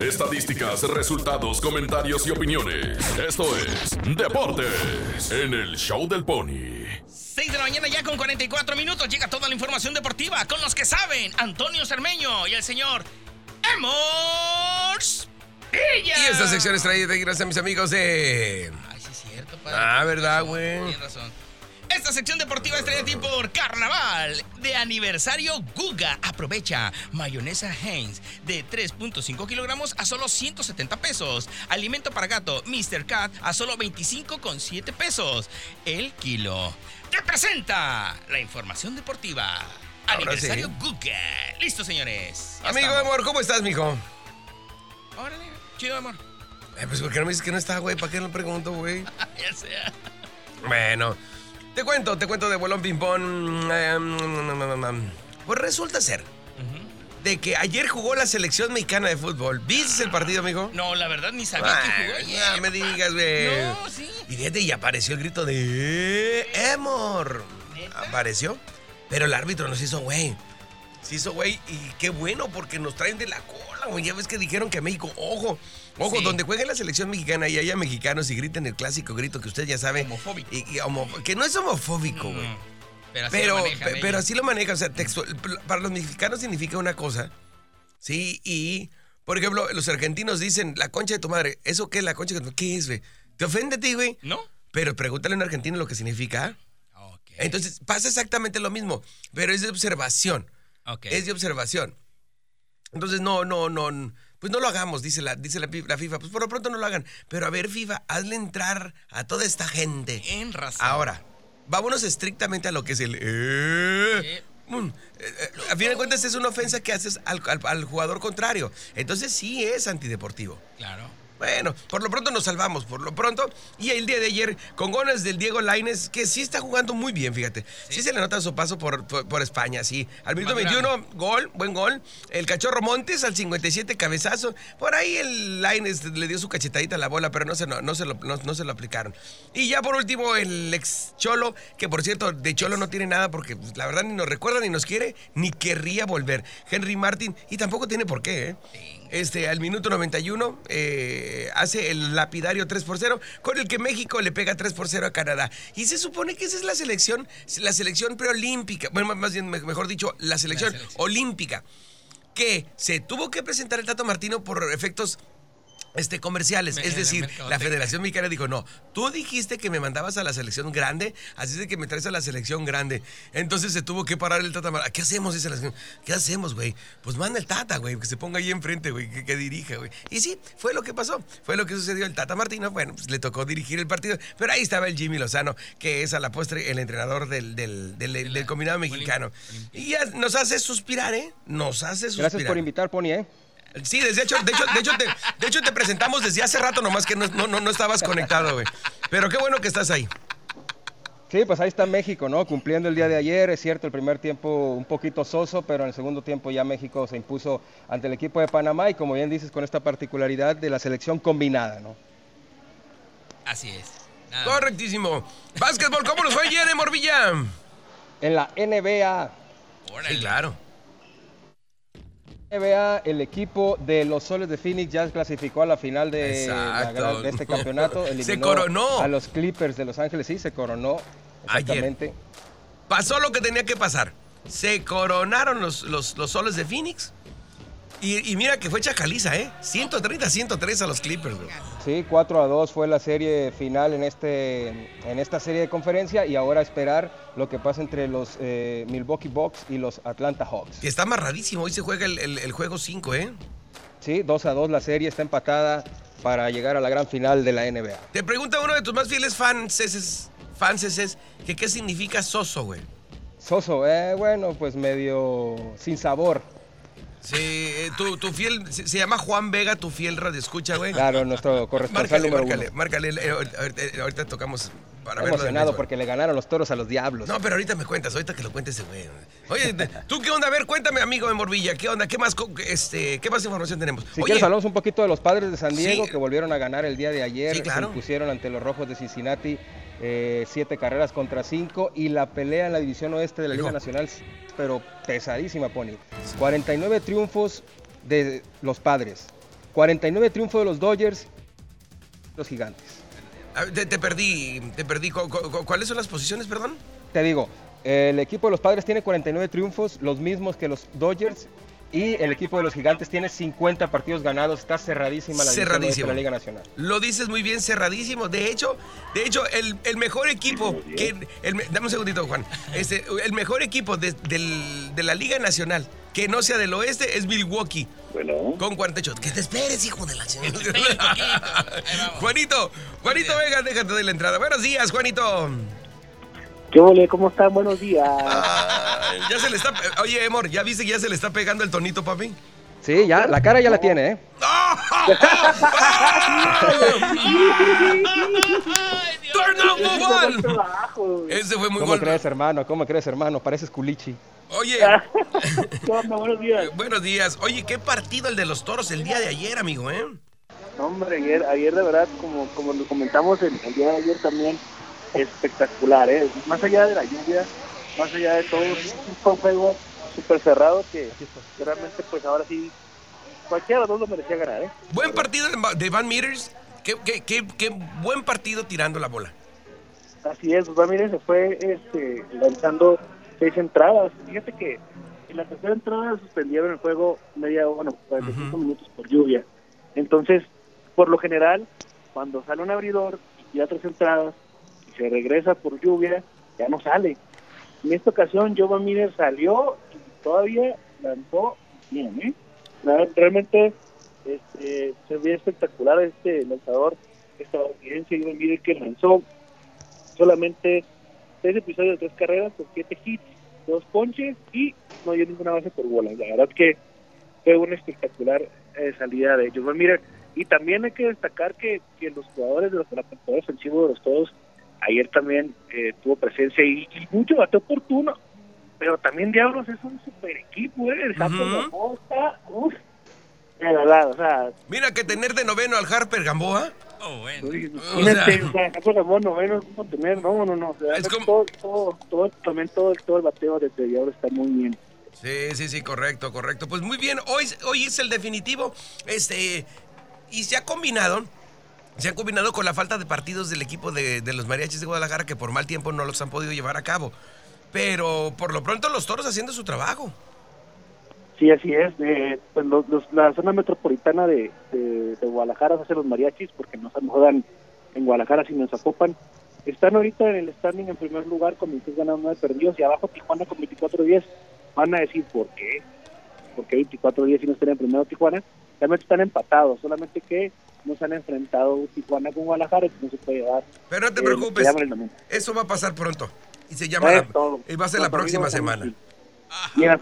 Estadísticas, resultados, comentarios y opiniones. Esto es Deportes en el Show del Pony. 6 de la mañana ya con 44 minutos llega toda la información deportiva con los que saben, Antonio Cermeño y el señor Emors Villa. Y esta sección es traída gracias a mis amigos de... Ay, sí es cierto, padre. Ah, ¿verdad, güey? Tienes razón. Esta sección deportiva es traída a ti por Carnaval de aniversario Guga. Aprovecha mayonesa Heinz de 3.5 kilogramos a solo 170 pesos. Alimento para gato Mr. Cat a solo 25,7 pesos el kilo. Te presenta la información deportiva. Aniversario sí. Guga. Listo, señores. Amigo estamos. amor, ¿cómo estás, mijo? Órale, chido, amor. Eh, pues, ¿por qué no me dices que no está, güey? ¿Para qué no pregunto, güey? ya sea. Bueno, te cuento, te cuento de bolón ping-pong. Eh, pues resulta ser de que ayer jugó la selección mexicana de fútbol. ¿Viste el partido, amigo? No, la verdad ni sabía que jugó Ay, ayer. no me digas, güey. No, sí. Y fíjate, y apareció el grito de Emor. ¿Neta? Apareció. Pero el árbitro nos hizo, güey. Se hizo, güey. Y qué bueno, porque nos traen de la cola, güey. Ya ves que dijeron que México, ojo, ojo, Sí. donde juegue la selección mexicana y haya mexicanos y griten el clásico grito que usted ya sabe. Homofóbico. Y, y homo- que no es homofóbico, güey. Mm, Pero así Pero, lo manejan pero así lo maneja, o sea, textual- para los mexicanos significa una cosa, ¿sí? Y, por ejemplo, los argentinos dicen, la concha de tu madre, ¿eso qué es la concha de tu ¿Qué es, güey? ¿Te ofende a ti, güey? ¿No? Pero pregúntale a un argentino lo que significa. Ok. Entonces, pasa exactamente lo mismo, pero es de observación, Ok. es de observación. Entonces, no, no, no, pues no lo hagamos, dice la, dice la, la FIFA, pues por lo pronto no lo hagan. Pero a ver, FIFA, hazle entrar a toda esta gente. En razón. Ahora, vámonos estrictamente a lo que es el... eh, eh, a fin de cuentas es una ofensa que haces al, al- al jugador contrario. Entonces sí es antideportivo. Claro. Bueno, por lo pronto nos salvamos, por lo pronto. Y el día de ayer, con goles del Diego Laines, que sí está jugando muy bien, fíjate. Sí, se le nota su paso por, por- por España, sí. Al minuto Madurando. 21, gol, buen gol. El cachorro Montes al 57, cabezazo. Por ahí el Laines le dio su cachetadita a la bola, pero no se, no, no se, lo, no- no se lo aplicaron. Y ya por último, el ex Cholo, que por cierto, de Cholo no tiene nada porque pues, la verdad ni nos recuerda, ni nos quiere, ni querría volver. Henry Martin, y tampoco tiene por qué, ¿eh? Este, al minuto 91 eh, hace el lapidario 3 por 0, con el que México le pega 3 por 0 a Canadá. Y se supone que esa es la selección, la selección preolímpica, bueno, más bien, me- mejor dicho, la selección, selección. olímpica, que se tuvo que presentar el Tato Martino por efectos este, comerciales. Me- es de decir, la. Federación Mexicana dijo, no, tú dijiste que me mandabas a la selección grande, así es de que me traes a la selección grande. Entonces se tuvo que parar el Tata. ¿Qué hacemos? Dice la selección. ¿Qué hacemos, güey? Pues manda el Tata, güey, que se ponga ahí enfrente, güey, que, que dirija, güey. Y sí, fue lo que pasó. Fue lo que sucedió. El Tata Martino, bueno, pues le tocó dirigir el partido. Pero ahí estaba el Jimmy Lozano, que es a la postre el entrenador del, del, del- del combinado mexicano. Y ya nos hace suspirar, ¿eh? Nos hace suspirar. Gracias por invitar, Pony, ¿eh? Sí, desde hecho, de hecho, de hecho, te, de hecho te presentamos desde hace rato, nomás que no, no, no, estabas conectado, güey. Pero qué bueno que estás ahí. Sí, pues ahí está México, ¿no? Cumpliendo el día de ayer, es cierto, el primer tiempo un poquito soso, pero en el segundo tiempo ya México se impuso ante el equipo de Panamá y como bien dices, con esta particularidad de la selección combinada, ¿no? Así es. Nada. Correctísimo. Básquetbol, ¿cómo nos fue ayer en Morvilla? En la NBA, Órale. Sí, claro. NBA, el equipo de los Soles de Phoenix ya clasificó a la final de, la Exacto. gran- de este campeonato. Se coronó. A los Clippers de Los Ángeles, sí, se coronó. Ayer. Exactamente. Pasó lo que tenía que pasar. Se coronaron los, los, los soles de Phoenix. Y, y mira que fue chacaliza, ¿eh? 130-103 a los Clippers, güey. Sí, 4 a 2 fue la serie final en, este, en esta serie de conferencia y ahora esperar lo que pasa entre los eh, Milwaukee Bucks y los Atlanta Hawks. Está amarradísimo. Hoy se juega el, el- el juego 5, ¿eh? Sí, 2 a 2 la serie está empatada para llegar a la gran final de la NBA. Te pregunta uno de tus más fieles fans, fanses, que qué significa soso, güey. Soso, eh, bueno, pues medio sin sabor. Sí, eh, tu, tu fiel, se, se llama Juan Vega, tu fiel radio escucha, güey. Claro, nuestro corresponsal Márcale, número márcale, uno. márcale. eh, ahorita, eh, ahorita tocamos para verlo. emocionado porque le ganaron los toros a los diablos. No, pero ahorita me cuentas, ahorita que lo cuente ese güey. Oye, ¿tú qué onda? A ver, cuéntame, amigo de Morvilla, ¿qué onda? ¿Qué más, este, qué más información tenemos? Si Oye, quieres hablamos un poquito de los padres de San Diego Sí. que volvieron a ganar el día de ayer. Sí, claro. Se impusieron ante los rojos de Cincinnati eh, siete carreras contra cinco y la pelea en la división oeste de la Hijo. Liga Nacional, pero pesadísima, Pony. 49 triunfos de los padres, 49 triunfos de los Dodgers, los gigantes. Te, te perdí, te perdí. ¿Cu- cu- cu- ¿Cuáles son las posiciones, perdón? Te digo, el equipo de los Padres tiene 49 triunfos, los mismos que los Dodgers. Y el equipo de los Gigantes tiene 50 partidos ganados. Está cerradísima la Cerradísimo. de la Liga Nacional. Lo dices muy bien, cerradísimo. De hecho, de hecho, el, el mejor equipo que. el me- dame un segundito, Juan. Este, el mejor equipo de, del- de la Liga Nacional que no sea del oeste es Milwaukee. Bueno, Con 48. Que te esperes, hijo de la vamos. Juanito, Juanito, venga, déjate de la entrada. Buenos días, Juanito. ¿qué ole? ¿Cómo están? Buenos días. Ah, ya se le está. Oye, Emor, ¿ya viste que ya se le está pegando el tonito, papi? Sí, ya, la cara ya la tiene, ¿eh? Turn number one. Ese fue muy ¿Cómo crees, hermano? ¿Cómo crees, hermano? Pareces culichi. Oye, ¿Qué onda? Buenos días. buenos días. Oye, qué partido el de los toros el día de ayer, amigo, ¿eh? No, hombre, ayer, ayer de verdad, como, como lo comentamos el, el día de ayer también, espectacular, ¿eh? Más allá de la lluvia, más allá de todo, fue un juego súper cerrado que, que realmente, pues ahora sí, cualquiera de los dos lo merecía ganar, ¿eh? Buen partido de Van Meters. Qué, qué- qué- qué buen partido tirando la bola. Así es, pues miren, se fue este, lanzando seis entradas. Fíjate que en la tercera entrada suspendieron el juego media bueno, 45 minutos por lluvia. Entonces, por lo general, cuando sale un abridor y tira tres entradas y se regresa por lluvia, ya no sale. En esta ocasión, Joe Miller salió y todavía lanzó bien, ¿eh? Realmente este, se ve espectacular este lanzador estadounidense, Joe Miller, que lanzó solamente seis episodios de tres carreras con siete hits, dos ponches y no dio ninguna base por bola. La verdad que fue una espectacular eh, salida de ellos. Bueno, miren, y también hay que destacar que, que los jugadores de los temporada ofensivo de los todos ayer también eh, tuvo presencia y, y mucho bateo oportuno, pero también Diablos es un super equipo, ¿eh? el Japo Ujú. la Costa, uff, o sea, Mira que tener de noveno al Harper Gamboa. Oh, bueno. No, no, no, o sea, Es como- todo, todo, todo, también todo, todo el bateo de Diablos está muy bien. Sí, sí, sí, correcto, correcto. Pues muy bien, hoy, hoy es el definitivo. Este, y se ha combinado, se ha combinado con la falta de partidos del equipo de, de los mariachis de Guadalajara que por mal tiempo no los han podido llevar a cabo. Pero por lo pronto los toros haciendo su trabajo. Sí, así es. Eh, pues los, los- la zona metropolitana de, de, de Guadalajara, hace los mariachis, porque no se juegan en Guadalajara, sino en Zapopan. Están ahorita en el standing en primer lugar con 26 ganados, 9 perdidos, y abajo Tijuana con 24-10. Van a decir, ¿por qué? ¿Por qué 24-10 si no están en primero Tijuana? Realmente están empatados, solamente que no se han enfrentado Tijuana con Guadalajara, y no se puede llevar. Pero no te eh, preocupes, eso va a pasar pronto. Y se llama la- Es todo. y va a ser la próxima semana. sí. Y en la,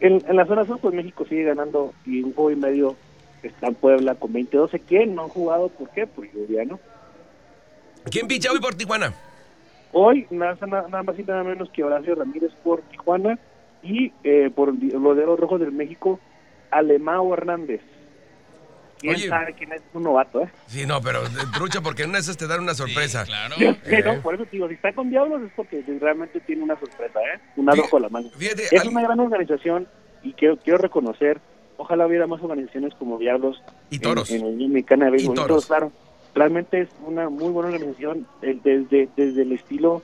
en, en la zona sur, pues México sigue ganando y un juego y medio está en Puebla con 20-12. ¿Quién no han jugado? ¿Por qué? Por lluvia, ¿no? ¿Quién picha hoy por Tijuana? Hoy nada más y nada menos que Horacio Ramírez por Tijuana y eh, por los de los rojos del México, Alemao Hernández. ¿Quién Oye. sabe quién es un novato, eh? Sí, no, pero eh, trucha, porque en una esas te dan una sorpresa. Sí, claro. Yo ¿no? Eh. Por eso digo, si está con Diablos es porque realmente tiene una sorpresa, ¿eh? Un as bajo la mano. Fíjate, Es al- una gran organización y quiero, quiero reconocer, ojalá hubiera más organizaciones como Diablos Y en- Toros. en, la Unión Mexicana de Béisbol. Y Y Toros. Claro. Realmente es una muy buena organización desde, desde el estilo,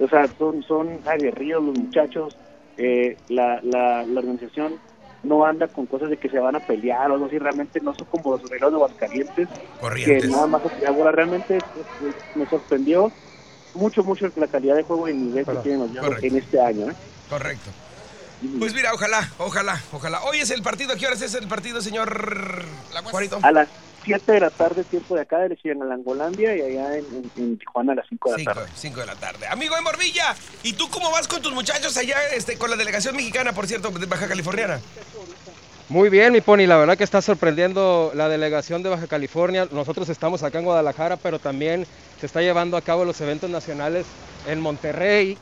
o sea, son, son aguerridos los muchachos, eh, la, la, la organización no anda con cosas de que se van a pelear o algo así, realmente no son como los relojes de Aguascalientes, que Corrientes. nada más a tirar bola. realmente me sorprendió mucho, mucho la calidad de juego y el nivel que tienen los Diablos en este año. ¿eh? Correcto. Pues mira, ojalá, ojalá, ojalá. Hoy es el partido. ¿A qué horas es el partido, señor Juanito? A las 7 de la tarde, tiempo de acá, de en Langolandia y allá en, en- en Tijuana a las 5 de la Cinco, tarde. cinco de la tarde. Amigo de Morvilla, ¿y tú cómo vas con tus muchachos allá este, con la delegación mexicana, por cierto, de Baja Californiana? Muy bien, mi Pony, la verdad que está sorprendiendo la delegación de Baja California. Nosotros estamos acá en Guadalajara, pero también se está llevando a cabo los eventos nacionales en Monterrey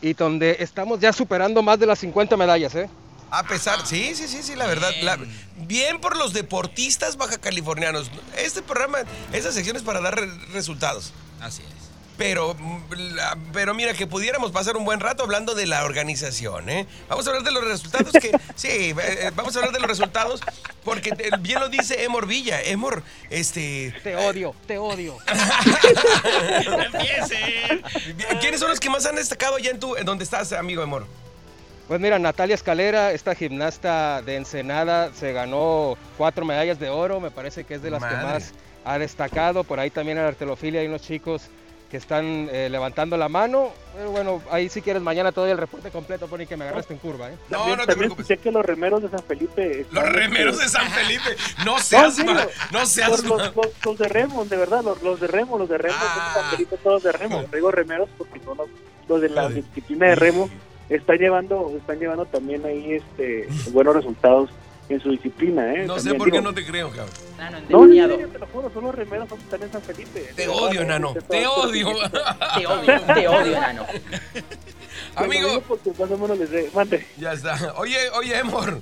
y donde estamos ya superando más de las 50 medallas, ¿eh? A pesar, sí, sí, sí, sí, la verdad. la- Bien. por los deportistas baja californianos. Este programa, esta sección es para dar re- resultados. Así es. Pero, mm, la- pero mira, que pudiéramos pasar un buen rato hablando de la organización, ¿eh? Vamos a hablar de los resultados que... sí, eh, vamos a hablar de los resultados porque te- bien lo dice Emor Villa. Emor, este... Te odio, te odio. ¡No empiecen! ¿Quiénes son los que más han destacado allá en tu... en donde estás, amigo Emor? Pues mira, Natalia Escalera, esta gimnasta de Ensenada, se ganó cuatro medallas de oro, me parece que es de las Madre. que más ha destacado. Por ahí también en la artelofilia hay unos chicos que están eh, levantando la mano. Pero bueno, ahí si quieres mañana todo el reporte completo, Pony, que me agarraste en curva. ¿eh? No, También- no te también preocupes. escuché que los remeros de San Felipe. Los remeros de San Felipe. No No, seas serio. mal. No seas Los, mal. los, los- los de Remo, de verdad, los, los de Remo, los de Remo, Ah. de San Felipe, todos de Remo. No. Digo remeros porque son los, los de la disciplina de Remo. Están llevando, están llevando también ahí este buenos resultados en su disciplina, ¿eh? No sé por qué no te creo, cabrón. Nano, No, en serio, te lo juro, son los remeros están en San Felipe. Te odio, este, Te odio. Te odio, te odio, Nano. Amigo. digo Porque más o menos les de... Mande. Ya está. Oye, oye, Emor.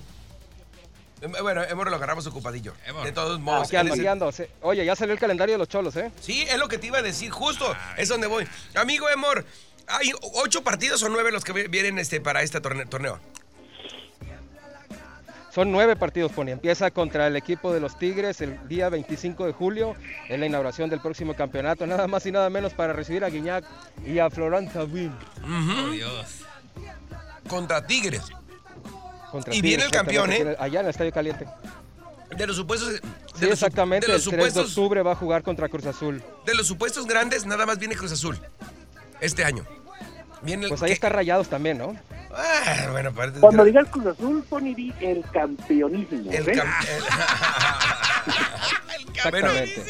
Em, Bueno, Emor lo agarramos ocupadillo. Emor. De todos modos. Aquí ando, aquí ando. Se- Oye, ya salió el calendario de los cholos, ¿eh? Sí, es lo que te iba a decir, justo. Es donde voy. Amigo Emor, hay ocho partidos o nueve los que vi- vienen este, para este torne- torneo. Son nueve partidos, Pony. Empieza contra el equipo de los Tigres el día 25 de julio, en la inauguración del próximo campeonato. Nada más y nada menos para recibir a Guiñac y a Florent Thauvin. ¡Oh, Dios! Contra Tigres. contra Y viene el campeón, ¿eh? Allá en el Estadio Caliente. De los supuestos. De Sí, los, exactamente. De los, el 3 de supuestos, octubre va a jugar contra Cruz Azul. de los supuestos grandes, nada más viene Cruz Azul. Este año. Viene el. Pues ahí que- está Rayados también, ¿no? Ah, bueno, aparte. Cuando digas Cruz Azul, Pony, di el campeonísimo. El ¿eh? cam- el- bueno,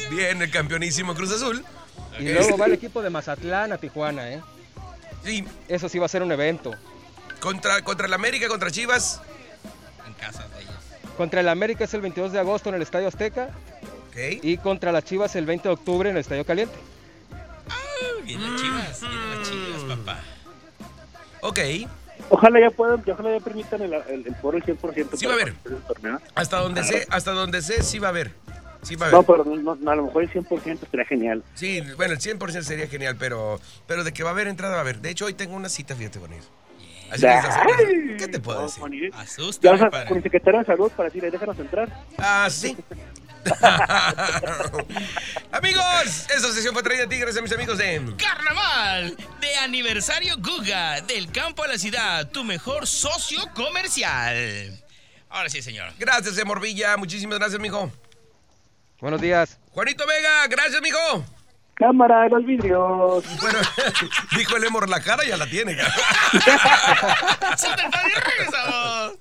bien, el campeonísimo Cruz Azul. Y luego va el equipo de Mazatlán a Tijuana, ¿eh? Sí, Eso sí va a ser un evento. contra, contra el América, contra Chivas. En casa de ellos. Contra el América es el 22 de agosto en el Estadio Azteca Ok. y contra las Chivas el 20 de octubre en el Estadio Caliente. Viene las chivas, viene las chivas, papá. Ok. Ojalá ya puedan, ojalá ya permitan el, el, el foro el 100%. Sí va a para haber. Hasta donde sé, hasta donde sé, sí va a haber. Sí va a No, haber. pero no, no, a lo mejor el 100% sería genial. Sí, bueno, el 100% sería genial, pero, pero de que va a haber entrada va a haber. De hecho, hoy tengo una cita, fíjate con ellos. Así que, ¿qué te puedo no, decir? Pony, Ya Asústame, vas a- padre. con el secretario de salud para decirle, déjanos entrar. Ah, sí. amigos, esta sesión fue traída a ti gracias a mis amigos de... Carnaval de aniversario Guga, del campo a la ciudad, tu mejor socio comercial. Ahora sí, señor. Gracias, Amor Villa. Muchísimas gracias, mijo. Buenos días. Juanito Vega, gracias, mijo. Cámara de los vidrios. Bueno, dijo el Emor, la cara ya la tiene. ¡Suelta el pan y regresamos!